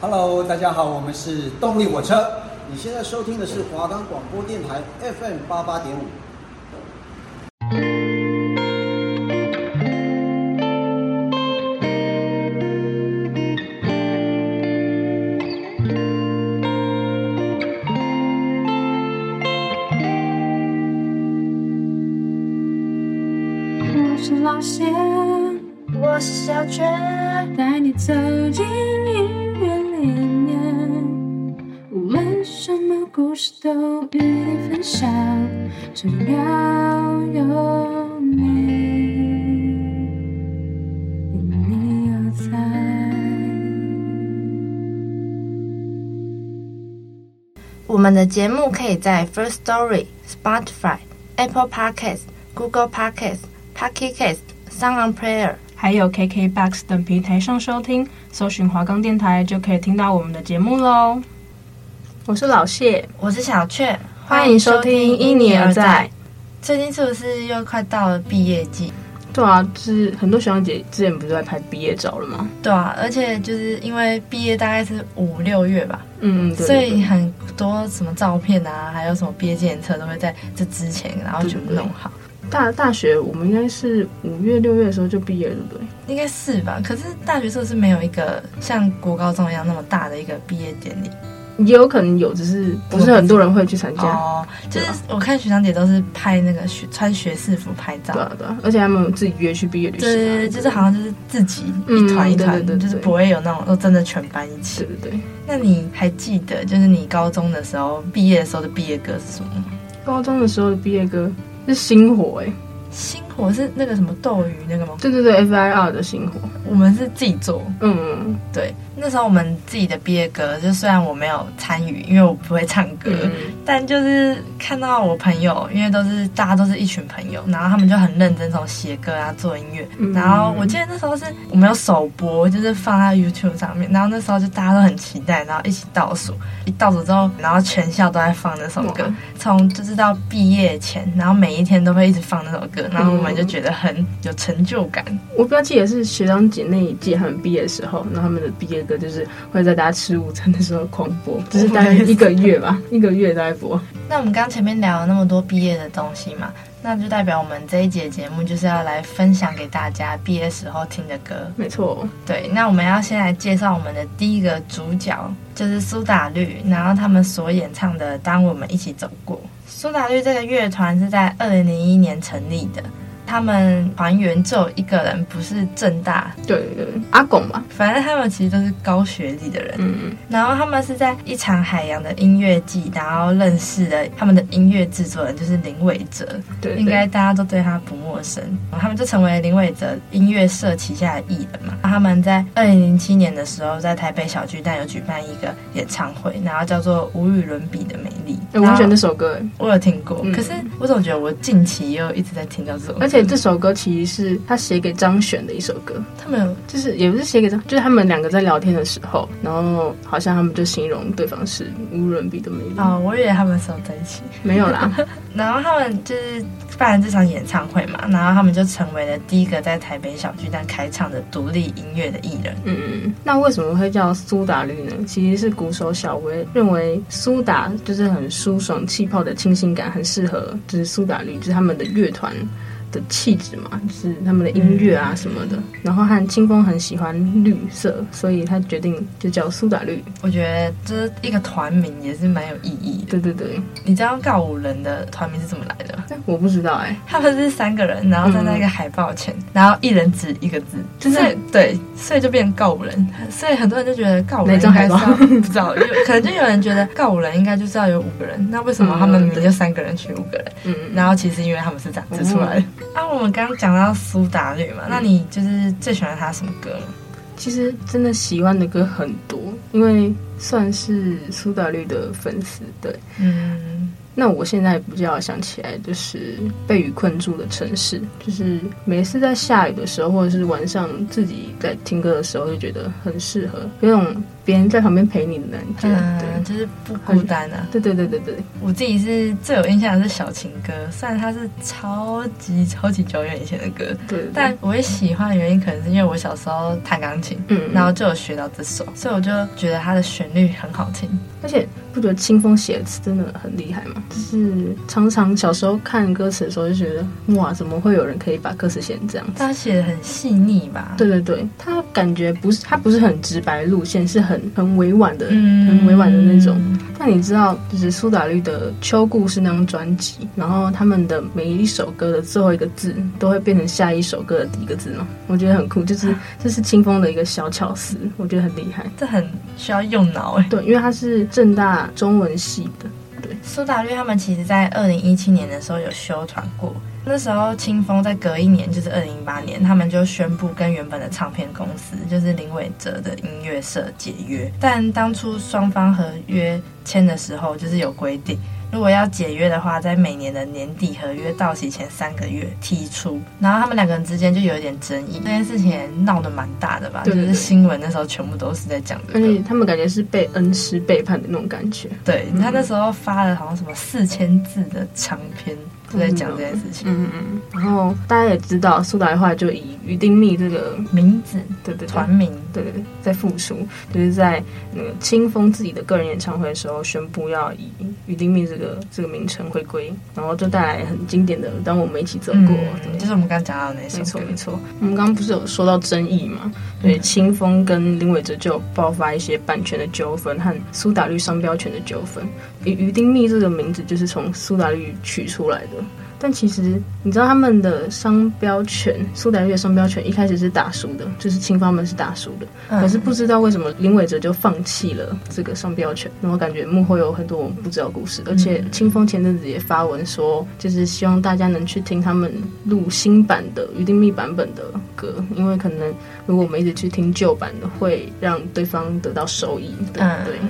Hello，大家好，我们是动力火车。你现在收听的是华冈广播电台 FM 八八点五。们的节目可以在 First Story、Spotify、Apple Podcasts、Google Podcasts、Pocket Casts、Sound On Player，还有 KKBOX 等平台上收听，搜寻华冈电台就可以听到我们的节目喽。我是老谢，我是小雀，欢迎收听《因你而在》。最近是不是又快到了毕业季？对啊，就是很多学长姐之前不是在拍毕业照了吗？对啊，而且就是因为毕业大概是五六月吧，嗯，对对对，所以很多什么照片啊，还有什么毕业纪念册都会在这之前，然后全部弄好。大大学我们应该是五月六月的时候就毕业了，对不对？应该是吧。可是大学是不是没有一个像国高中一样那么大的一个毕业典礼？也有可能有，只是不是很多人会去参加。哦，就是我看学长姐都是拍那个学穿学士服拍照，对啊对啊，而且他们自己约去毕业旅行，对对，就是好像就是自己一团一团，就是不会有那种真的全班一起。对对对。那你还记得就是你高中的时候毕业的时候的毕业歌是什么吗？高中的时候的毕业歌是《星火》哎。星火是那个什么斗鱼那个吗？对对对，F I R 的星火，我们是自己做。嗯嗯，对，那时候我们自己的毕业歌，就虽然我没有参与，因为我不会唱歌，嗯、但就是看到我朋友，因为都是大家都是一群朋友，然后他们就很认真从写歌啊做音乐。嗯、然后我记得那时候是我们有首播，就是放在 YouTube 上面，然后那时候就大家都很期待，然后一起倒数，一倒数之后，然后全校都在放那首歌，从就是到毕业前，然后每一天都会一直放那首歌。然后我们就觉得很有成就感。嗯、我比较记得是学长姐那一届他们毕业的时候，然后他们的毕业歌就是会在大家吃午餐的时候狂播，就是大概一个月吧，一个月都在播。那我们刚前面聊了那么多毕业的东西嘛，那就代表我们这一节节目就是要来分享给大家毕业时候听的歌。没错，对。那我们要先来介绍我们的第一个主角，就是苏打绿，然后他们所演唱的《当我们一起走过》。苏打绿这个乐团是在二零零一年成立的。他们团员只有一个人不是正大，对对，阿拱吧。反正他们其实都是高学历的人。嗯嗯。然后他们是在一场海洋的音乐季，然后认识了他们的音乐制作人，就是林伟哲。对，对。应该大家都对他不陌生。然后他们就成为林伟哲音乐社旗下的艺人嘛。他们在二零零七年的时候，在台北小巨蛋有举办一个演唱会，然后叫做《无与伦比的美丽》。我很喜欢那首歌，我有听过。嗯、可是我总觉得我近期又一直在听到这首歌，而且。这首歌其实是他写给张悬的一首歌，他们就是也不是写给张，就是他们两个在聊天的时候，然后好像他们就形容对方是无人比的美丽。哦，我以为他们是在一起，没有啦。然后他们就是办了这场演唱会嘛，然后他们就成为了第一个在台北小巨蛋开唱的独立音乐的艺人。嗯嗯，那为什么会叫苏打绿呢？其实是鼓手小薇认为苏打就是很舒爽气泡的清新感，很适合就是苏打绿，就是他们的乐团。的气质嘛，就是他们的音乐啊什么的。嗯、然后和清风很喜欢绿色，所以他决定就叫苏打绿。我觉得这一个团名也是蛮有意义的。对对对，你知道告五人的团名是怎么来的？我不知道哎、欸。他们是三个人，然后站在一个海报前，嗯、然后一人指一个字，就是对，所以就变告五人。所以很多人就觉得告五人应该是要不知道，有 可能就有人觉得告五人应该就是要有五个人。那为什么他们明明就三个人取五个人？嗯，然后其实因为他们是这样指出来的。嗯啊，我们刚刚讲到苏打绿嘛，那你就是最喜欢他什么歌呢？其实真的喜欢的歌很多，因为算是苏打绿的粉丝。对，嗯，那我现在比较想起来就是《被雨困住的城市》，就是每次在下雨的时候，或者是晚上自己在听歌的时候，就觉得很适合，有种别人在旁边陪你的感觉，嗯，对，就是不孤单啊。对对对对对，我自己是最有印象的是小情歌，虽然它是超级超级久远以前的歌，对，对，但我会喜欢的原因可能是因为我小时候弹钢琴，嗯，然后就有学到这首，所以我就觉得它的旋律很好听，而且不觉得清风写的词真的很厉害吗？就是常常小时候看歌词的时候就觉得，哇，怎么会有人可以把歌词写成这样子？他写的很细腻吧？对对对，他感觉不是他不是很直白路线，是很很委婉的，嗯、很委婉的那种。但你知道，就是苏打绿的《秋故事》那张专辑，然后他们的每一首歌的最后一个字都会变成下一首歌的第一个字吗？我觉得很酷，就是这是清风的一个小巧思，我觉得很厉害。这很需要用脑哎。对，因为他是正大中文系的。对，苏打绿他们其实在二零一七年的时候有休团过。那时候清风在隔一年，就是二零一八年，他们就宣布跟原本的唱片公司，就是林伟哲的音乐社解约。但当初双方合约签的时候，就是有规定，如果要解约的话，在每年的年底合约到期前三个月提出。然后他们两个人之间就有一点争议，这件事情也闹得蛮大的吧？对对对，就是新闻那时候全部都是在讲的，而且他们感觉是被恩师背叛的那种感觉。对，他那时候发了好像什么四千字的长篇。就在讲这件事情，嗯嗯，然后大家也知道，苏打绿话就以于丁密这个名字，对对团名，对对，在复出，就是在那个清风自己的个人演唱会的时候宣布要以于丁密这个这个名称回归，然后就带来很经典的《当我们一起走过》，嗯，就是我们刚刚讲到的那首歌，没错没错。我们刚刚不是有说到争议嘛？对，清风跟林伟哲就爆发一些版权的纠纷和苏打绿商标权的纠纷。于于丁密这个名字就是从苏打绿取出来的。但其实你知道他们的商标权，苏打绿的商标权一开始是打输的，就是青方们是打输的。嗯、可是不知道为什么林伟哲就放弃了这个商标权，然后感觉幕后有很多我们不知道故事。而且清风前阵子也发文说，就是希望大家能去听他们录新版的于丁密版本的歌，因为可能如果我们一直去听旧版的，会让对方得到收益。对。不对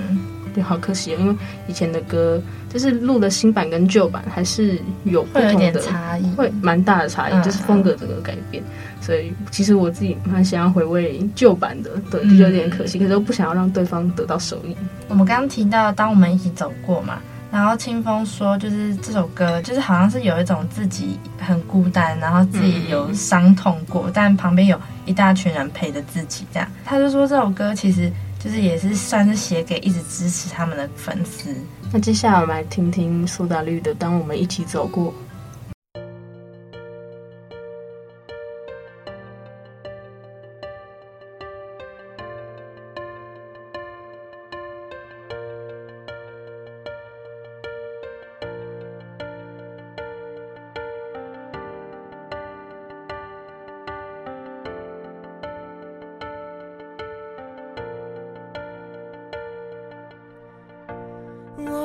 对，好可惜，因为以前的歌就是录的新版跟旧版还是有不同的差异，会蛮大的差异，就是风格整个改变。所以其实我自己蛮想要回味旧版的，对，就有点可惜，可是又不想要让对方得到收益。我们刚刚提到，当我们一起走过嘛，然后清风说，就是这首歌，就是好像是有一种自己很孤单，然后自己有伤痛过，但旁边有一大群人陪着自己，这样。他就说这首歌其实。就是也是算是写给一直支持他们的粉丝。那接下来我们来听听苏打绿的《当我们一起走过》。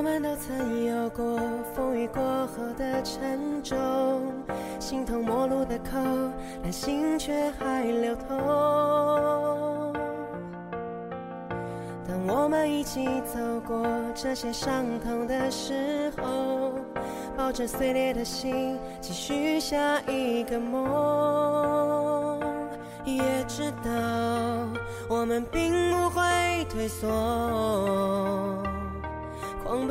我们都曾有过风雨过后的沉重，形同陌路的口，但心却还流通。当我们一起走过这些伤痛的时候，抱着碎裂的心，继续下一个梦，也知道我们并不会退缩。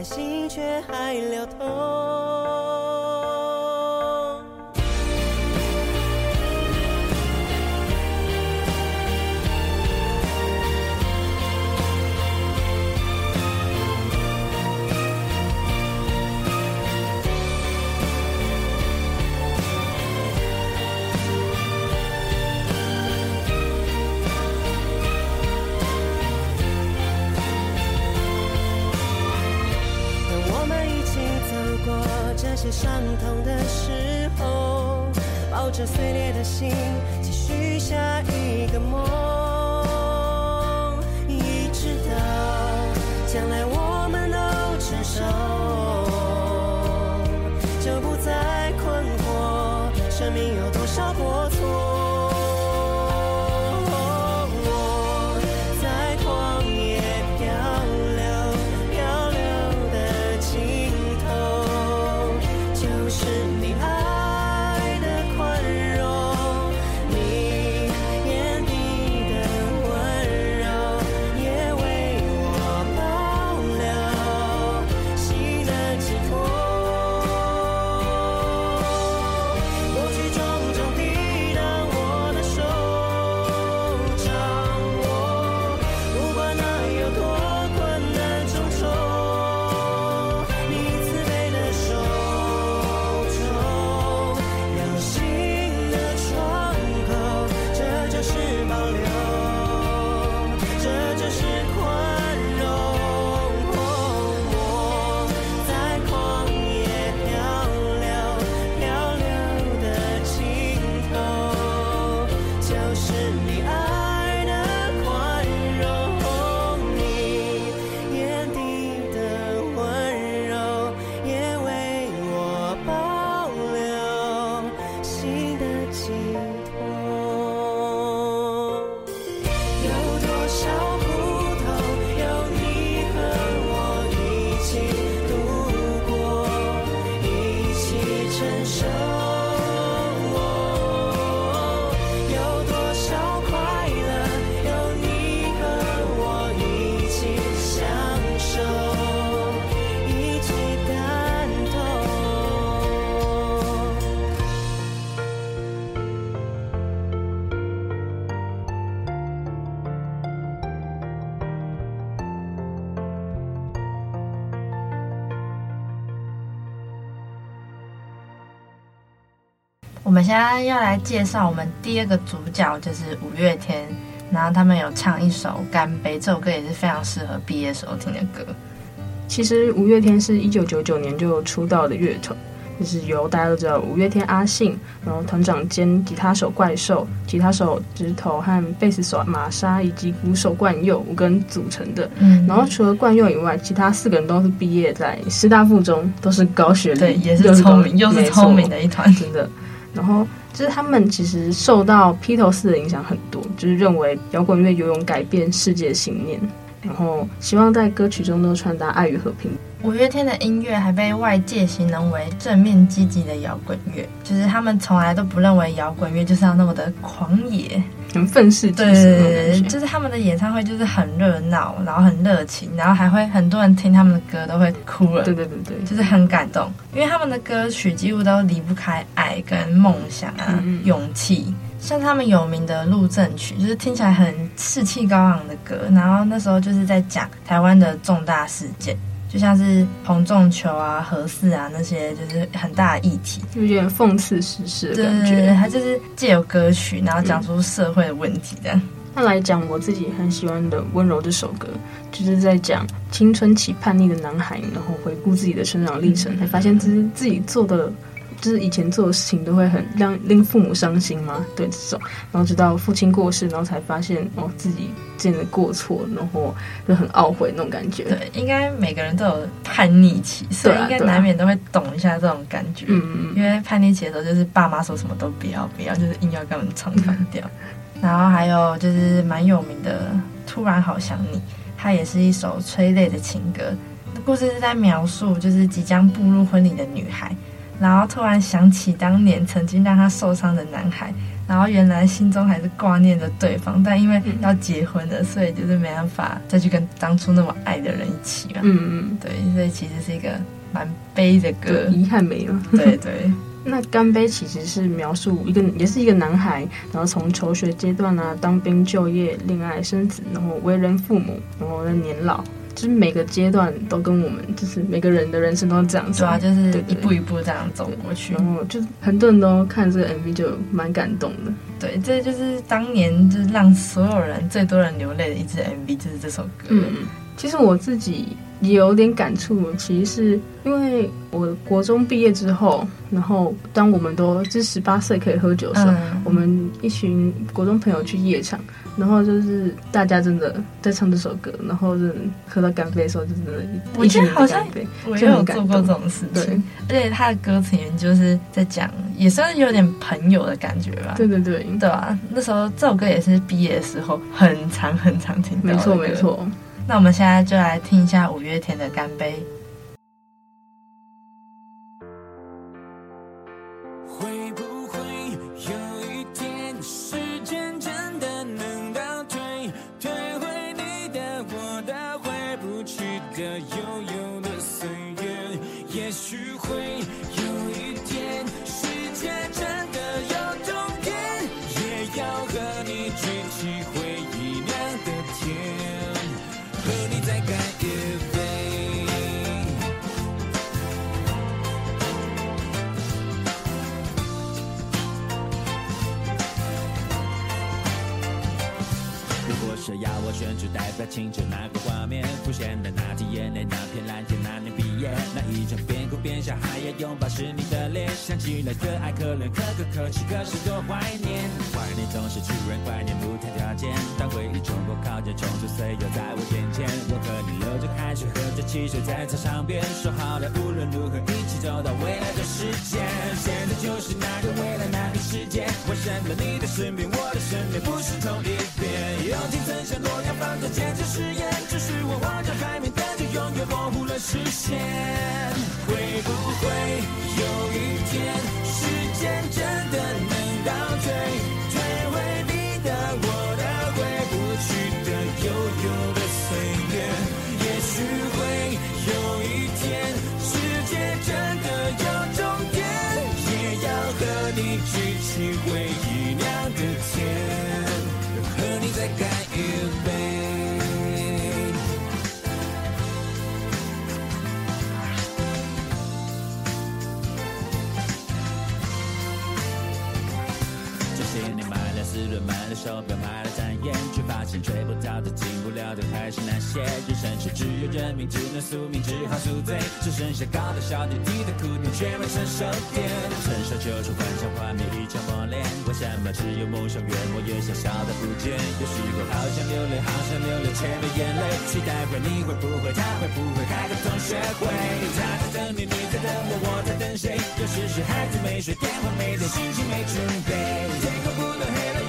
但心却还流通。心，现在要来介绍我们第二个主角，就是五月天。然后他们有唱一首《干杯》，这首歌也是非常适合毕业时候听的歌。其实五月天是一九九九年就出道的乐团，就是由大家都知道五月天阿信，然后团长兼吉他手怪兽、吉他手直头和贝斯手玛莎以及鼓手冠佑五个人组成的。嗯，然后除了冠佑以外，其他四个人都是毕业在师大附中，都是高学历，对，也是聪明，又是聪明的一团，真的。然后就是他们其实受到披头士的影响很多，就是认为摇滚乐有种改变世界的信念，然后希望在歌曲中都传达爱与和平。五月天的音乐还被外界形容为正面积极的摇滚乐，就是他们从来都不认为摇滚乐就是要那么的狂野。很愤世嫉俗，对就是他们的演唱会就是很热闹，然后很热情，然后还会很多人听他们的歌都会哭了，对对对对，就是很感动，因为他们的歌曲几乎都离不开爱跟梦想啊、嗯、勇气，像他们有名的《路政曲》，就是听起来很士气高昂的歌，然后那时候就是在讲台湾的重大事件。就像是彭仲球啊、何四啊那些，就是很大的议题，有点讽刺时事的感觉。对对对，他就是借由歌曲，然后讲出社会的问题的。那、嗯、来讲，我自己很喜欢的《温柔》这首歌，就是在讲青春期叛逆的男孩，然后回顾自己的成长历程，才发现自己自己做的。就是以前做的事情都会很让令父母伤心吗？对这种，然后直到父亲过世，然后才发现哦自己真的过错，然后就很懊悔那种感觉。对，应该每个人都有叛逆期，所以应该难免都会懂一下这种感觉。嗯嗯。因为叛逆期的时候，就是爸妈说什么都不要不要，就是硬要跟我们唱反调。然后还有就是蛮有名的《突然好想你》，它也是一首催泪的情歌。故事是在描述就是即将步入婚礼的女孩。然后突然想起当年曾经让他受伤的男孩，然后原来心中还是挂念着对方，但因为要结婚了，所以就是没办法再去跟当初那么爱的人一起嘛。嗯嗯，对，所以其实是一个蛮悲的歌，遗憾没了。对对，那干杯其实是描述一个，也是一个男孩，然后从求学阶段啊，当兵、就业、恋爱、生子，然后为人父母，然后在年老。就是每个阶段都跟我们，就是每个人的人生都是这样子，对啊，就是一步一步这样走过去。然后就很多人都看这个 MV 就蛮感动的。对，这就是当年就是让所有人最多人流泪的一支 MV，就是这首歌。嗯，其实我自己也有点感触，其实是因为我国中毕业之后，然后当我们都是十八岁可以喝酒的时候，嗯、我们一群国中朋友去夜场，然后就是大家真的在唱这首歌，然后是喝到干杯的时候，就真的我觉得好像我也有做过这种事情。对，而且他的歌词里面就是在讲，也算是有点朋友的感觉吧。对对对，对啊，那时候这首歌也是毕业的时候很常很常听到。没错没错。那我们现在就来听一下五月天的《干杯》。在清晨那个画面，浮现的那滴眼泪，那片蓝天，那年毕业，那一张边哭边笑还要拥抱是你的脸，想起来可爱可怜可可可泣，可是多怀念。怀念总是突然，怀念无条件，当回忆冲破靠近，冲出岁月在我眼。和你流着汗水，喝着汽水，在操场边说好了，无论如何一起走到未来的世界。现在就是那个未来，那个世界。为什么你的身边，我的身边不是同一边？友情曾像诺。亚方舟坚持誓言，只是我望着海面，但却永远模糊了视线。会不会有一天，时间真的能倒退，退回你的、我的、回不去的悠悠的？许会有一天，世界真的有终点，也要和你举起回忆酿的甜，和你再干一杯。这些年吧。有一天，世界真的有终点，也要和你举起回忆酿的甜，和你再干一杯。手表买了赞艳，却发现追不到的、进不了的还是那些。人生是只有认命，只能宿命，只好宿醉。只剩下高的、小的、低的哭点，却没成熟点。成熟就是幻想画面一场磨练。为什么只有梦想愿望也小小的不见？有时候好想流泪，好想流泪，却没眼泪。期待会你会不会，他会不会开个同学会？他在等你，你在等我，我在等谁？有时是孩子没睡，电话没接，心情没准备。天空不能黑了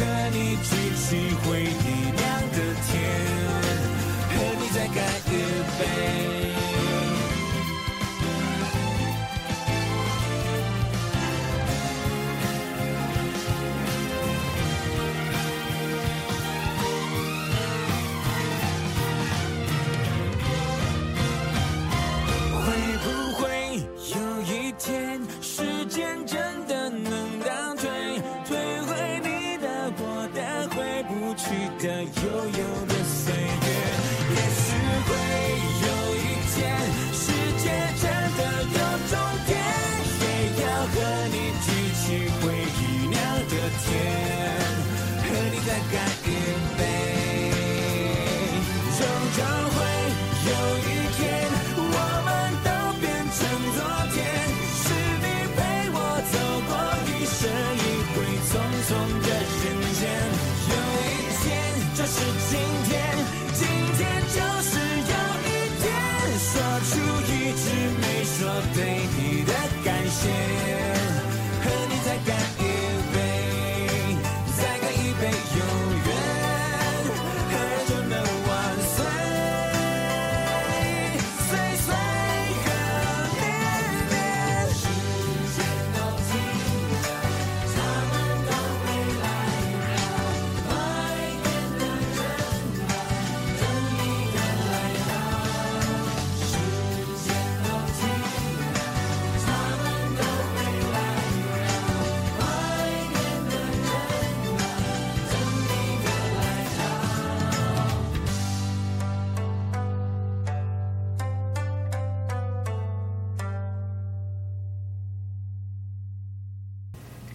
和你举起回 son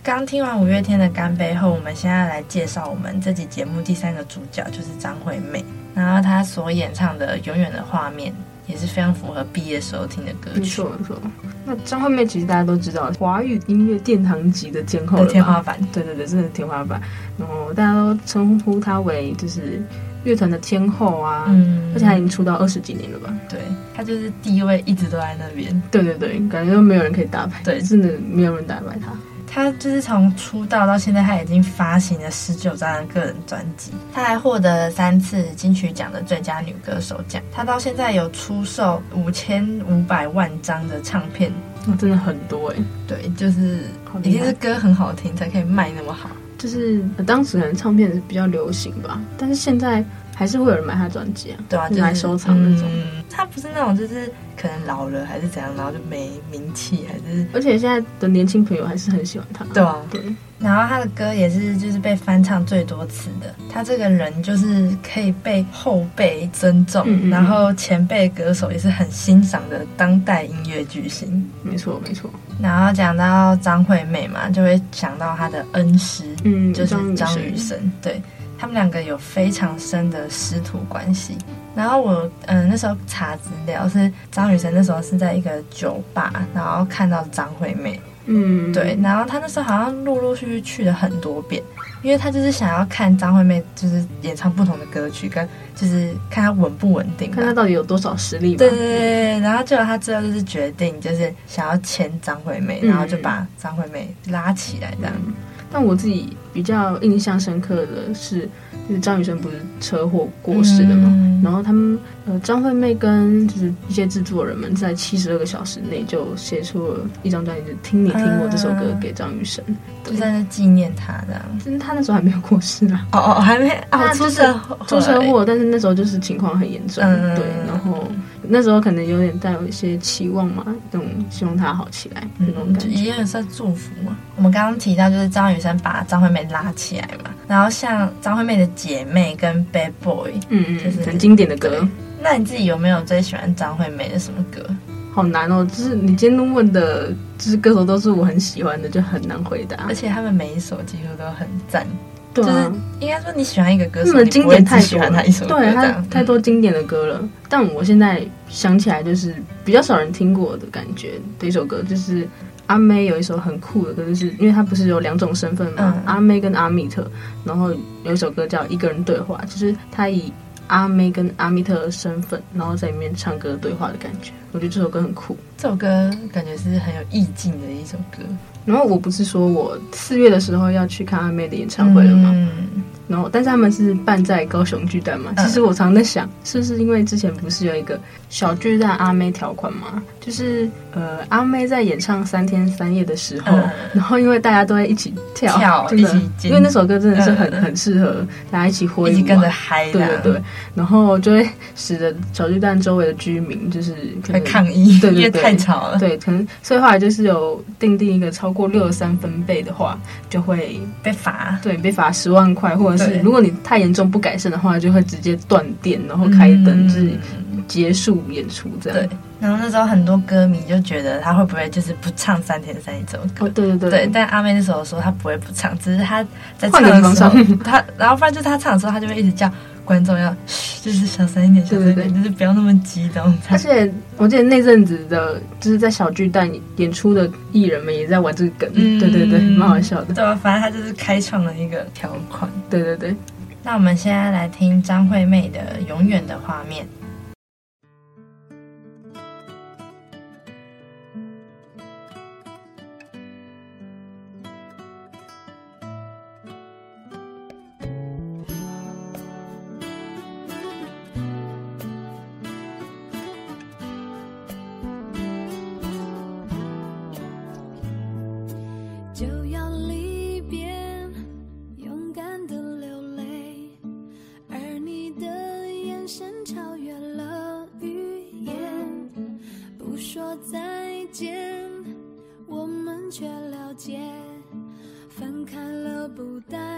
刚听完五月天的《干杯》后，我们现在来介绍我们这集节目第三个主角，就是张惠妹。然后她所演唱的《永远的画面》也是非常符合毕业时候听的歌曲。没错没错。那张惠妹其实大家都知道，华语音乐殿堂级的天后了，天花板。对对对，真的天花板。然后大家都称呼她为就是乐团的天后啊，嗯，而且她已经出道二十几年了吧？对，她就是地位一直都在那边。对对对，感觉都没有人可以打败，对，真的没有人打败她。她就是从出道到现在，她已经发行了十九张的个人专辑，她还获得了三次金曲奖的最佳女歌手奖。她到现在有出售五千五百万张的唱片，那真的很多哎。对，就是一定是歌很好听才可以卖那么好。就是当时可能唱片是比较流行吧，但是现在。还是会有人买他专辑啊，对啊，就是、来收藏那种。嗯、他不是那种，就是可能老了还是怎样，然后就没名气，还是。而且现在的年轻朋友还是很喜欢他。对啊，对。然后他的歌也是就是被翻唱最多次的。他这个人就是可以被后辈尊重，嗯嗯，然后前辈歌手也是很欣赏的当代音乐巨星。没错，没错。然后讲到张惠妹嘛，就会想到她的恩师，嗯，就是张雨生，对。他们两个有非常深的师徒关系。然后我嗯、呃、那时候查资料是张雨生那时候是在一个酒吧，然后看到张惠妹，嗯，对。然后他那时候好像陆陆续续去了很多遍，因为他就是想要看张惠妹就是演唱不同的歌曲，跟就是看她稳不稳定，看她到底有多少实力。对对对。然后结果他最后就是决定就是想要签张惠妹，然后就把张惠妹拉起来这样。嗯但我自己比较印象深刻的是，就是张雨生不是车祸过世的嘛，嗯、然后他们呃张惠妹跟就是一些制作人们在七十二个小时内就写出了一张专辑，就听你听我这首歌给张雨生，啊、就在那纪念他这样。其实他那时候还没有过世啊，哦哦还没啊出车祸出车祸，但是那时候就是情况很严重，嗯、对，然后。那时候可能有点带有一些期望嘛，那种希望他好起来那种感觉，也很算祝福嘛。我们刚刚提到就是张雨生把张惠妹拉起来嘛，然后像张惠妹的姐妹跟 Bad Boy，嗯嗯，就是很经典的歌。那你自己有没有最喜欢张惠妹的什么歌？好难哦，就是你今天问的，就是歌手都是我很喜欢的，就很难回答。而且他们每一首几乎都很赞。对啊，就是应该说你喜欢一个歌手，那么经典太喜欢他一首歌，对，他太多经典的歌了。嗯、但我现在想起来，就是比较少人听过的感觉的一首歌，就是阿妹有一首很酷的歌，就是因为她不是有两种身份嘛，嗯、阿妹跟阿密特，然后有一首歌叫《一个人对话》，就是她以阿妹跟阿密特的身份，然后在里面唱歌对话的感觉。我觉得这首歌很酷，这首歌感觉是很有意境的一首歌。然后我不是说我四月的时候要去看阿妹的演唱会了吗？嗯、然后但是他们是办在高雄巨蛋嘛。其实我常在想，是不是因为之前不是有一个小巨蛋阿妹条款嘛？就是呃，阿妹在演唱三天三夜的时候，嗯、然后因为大家都在一起跳，跳真的，一起因为那首歌真的是很、嗯、很适合大家一起挥舞，一起跟着嗨。对对对，然后就会使得小巨蛋周围的居民就是可能抗议，对对对，因为太吵了。对，可能所以后来就是有定定一个超过六十三分贝的话，就会被罚。对，被罚十万块，或者是如果你太严重不改善的话，就会直接断电，然后开灯，就是结束演出这样。对。然后那时候很多歌迷就觉得他会不会就是不唱三天三夜这首歌？哦，对对对。对，但阿妹那时候说他不会不唱，只是他在唱的时候，他然后不然就是他唱的时候，他就会一直叫观众要嘘，就是小声一点，小声一点，就是不要那么激动。而且我记得那阵子的，就是在小巨蛋演出的艺人们也在玩这个梗，嗯、对对对，蛮好笑的。对啊，反正他就是开创了一个条款。对对对。那我们现在来听张惠妹的《永远的画面》。不淡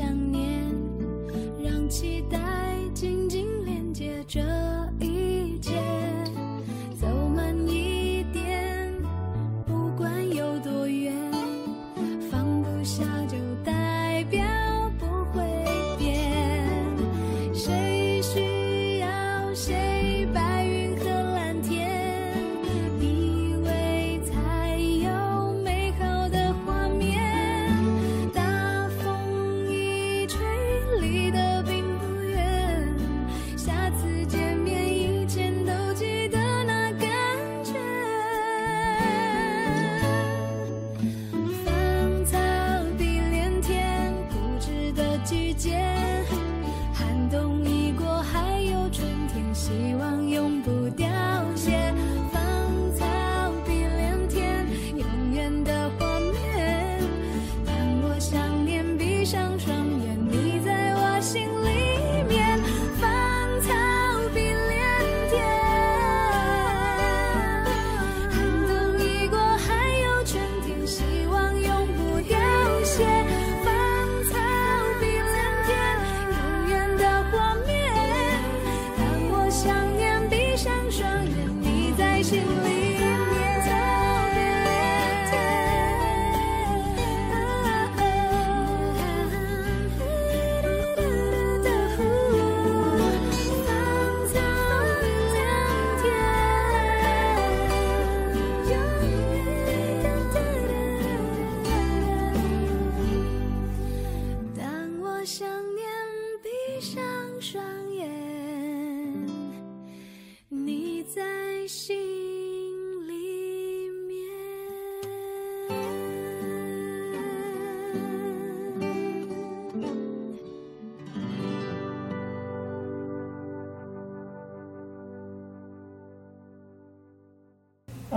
想念，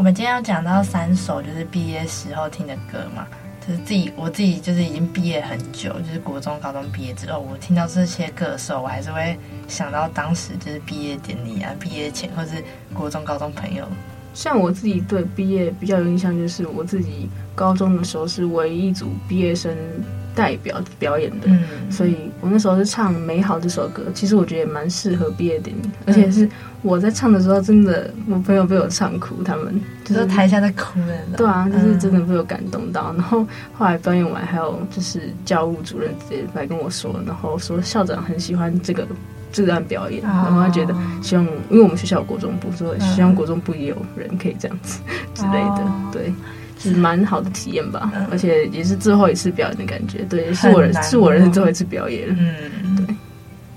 我们今天要讲到三首就是毕业时候听的歌嘛，就是自己我自己就是已经毕业很久，就是国中、高中毕业之后，我听到这些歌的时候，我还是会想到当时就是毕业典礼啊、毕业前或是国中、高中朋友。像我自己对毕业比较有印象，就是我自己高中的时候是唯一一组毕业生代表表演的，嗯，所以我那时候是唱《美好》这首歌，其实我觉得也蛮适合毕业典礼，而且是我在唱的时候，真的我朋友被我唱哭，他们。就就是是台下在哭的那种。对啊，就是真的被我感动到。然后后来表演完，还有就是教务主任直接来跟我说，然后说校长很喜欢这个这段表演，然后他觉得希望，因为我们学校有国中部，所以希望国中部也有人可以这样子之类的，对。是蛮好的体验吧，而且也是最后一次表演的感觉。对，是我人是我人生最后一次表演。嗯，对。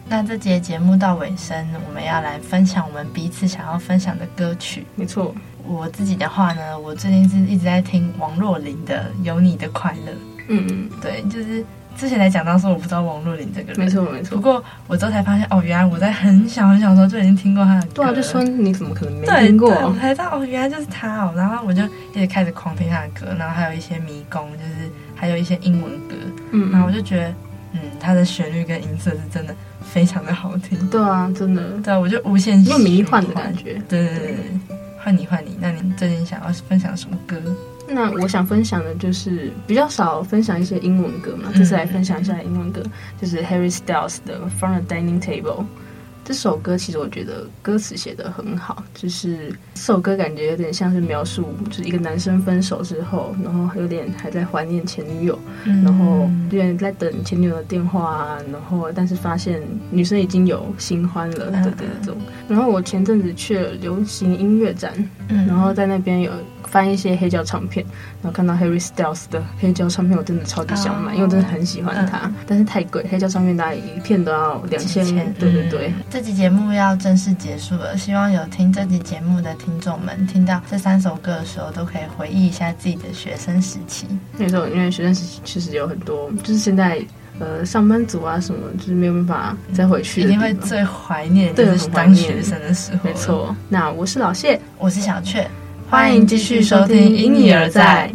那这节节目到尾声，我们要来分享我们彼此想要分享的歌曲。没错，我自己的话呢，我最近是一直在听王若琳的《有你的快乐》。嗯嗯，对，就是。之前来讲到说我不知道王若琳这个人，没错没错。不过我之后才发现，哦，原来我在很小很小的时候就已经听过他的歌。对啊，就说你怎么可能没听过？我才知道哦，原来就是他哦。然后我就一直开始狂听他的歌，然后还有一些迷宫，就是还有一些英文歌。嗯，然后我就觉得，嗯，他的旋律跟音色是真的非常的好听。对啊，真的。对啊，我就无限又迷幻的感觉。对对对对，换你换你，那你最近想要分享什么歌？那我想分享的就是比较少分享一些英文歌嘛，这次来分享一下英文歌，就是 Harry Styles 的《From the Dining Table》这首歌，其实我觉得歌词写得很好，就是这首歌感觉有点像是描述，就是一个男生分手之后，然后有点还在怀念前女友，然后有点在等前女友的电话啊，然后但是发现女生已经有新欢了的这种。然后我前阵子去了流行音乐展，然后在那边有。翻一些黑胶唱片，然后看到 Harry Styles 的黑胶唱片，我真的超级想买，哦、因为我真的很喜欢他，嗯、但是太贵，黑胶唱片大概一片都要两千。对对对、嗯，这集节目要正式结束了，希望有听这集节目的听众们听到这三首歌的时候，都可以回忆一下自己的学生时期。没错，因为学生时期其实有很多，就是现在。呃，上班族啊，什么就是没有办法再回去，一定会最怀念就是当学生的时候。没错，那我是老谢，我是小雀，欢迎继续收听《因你而在》。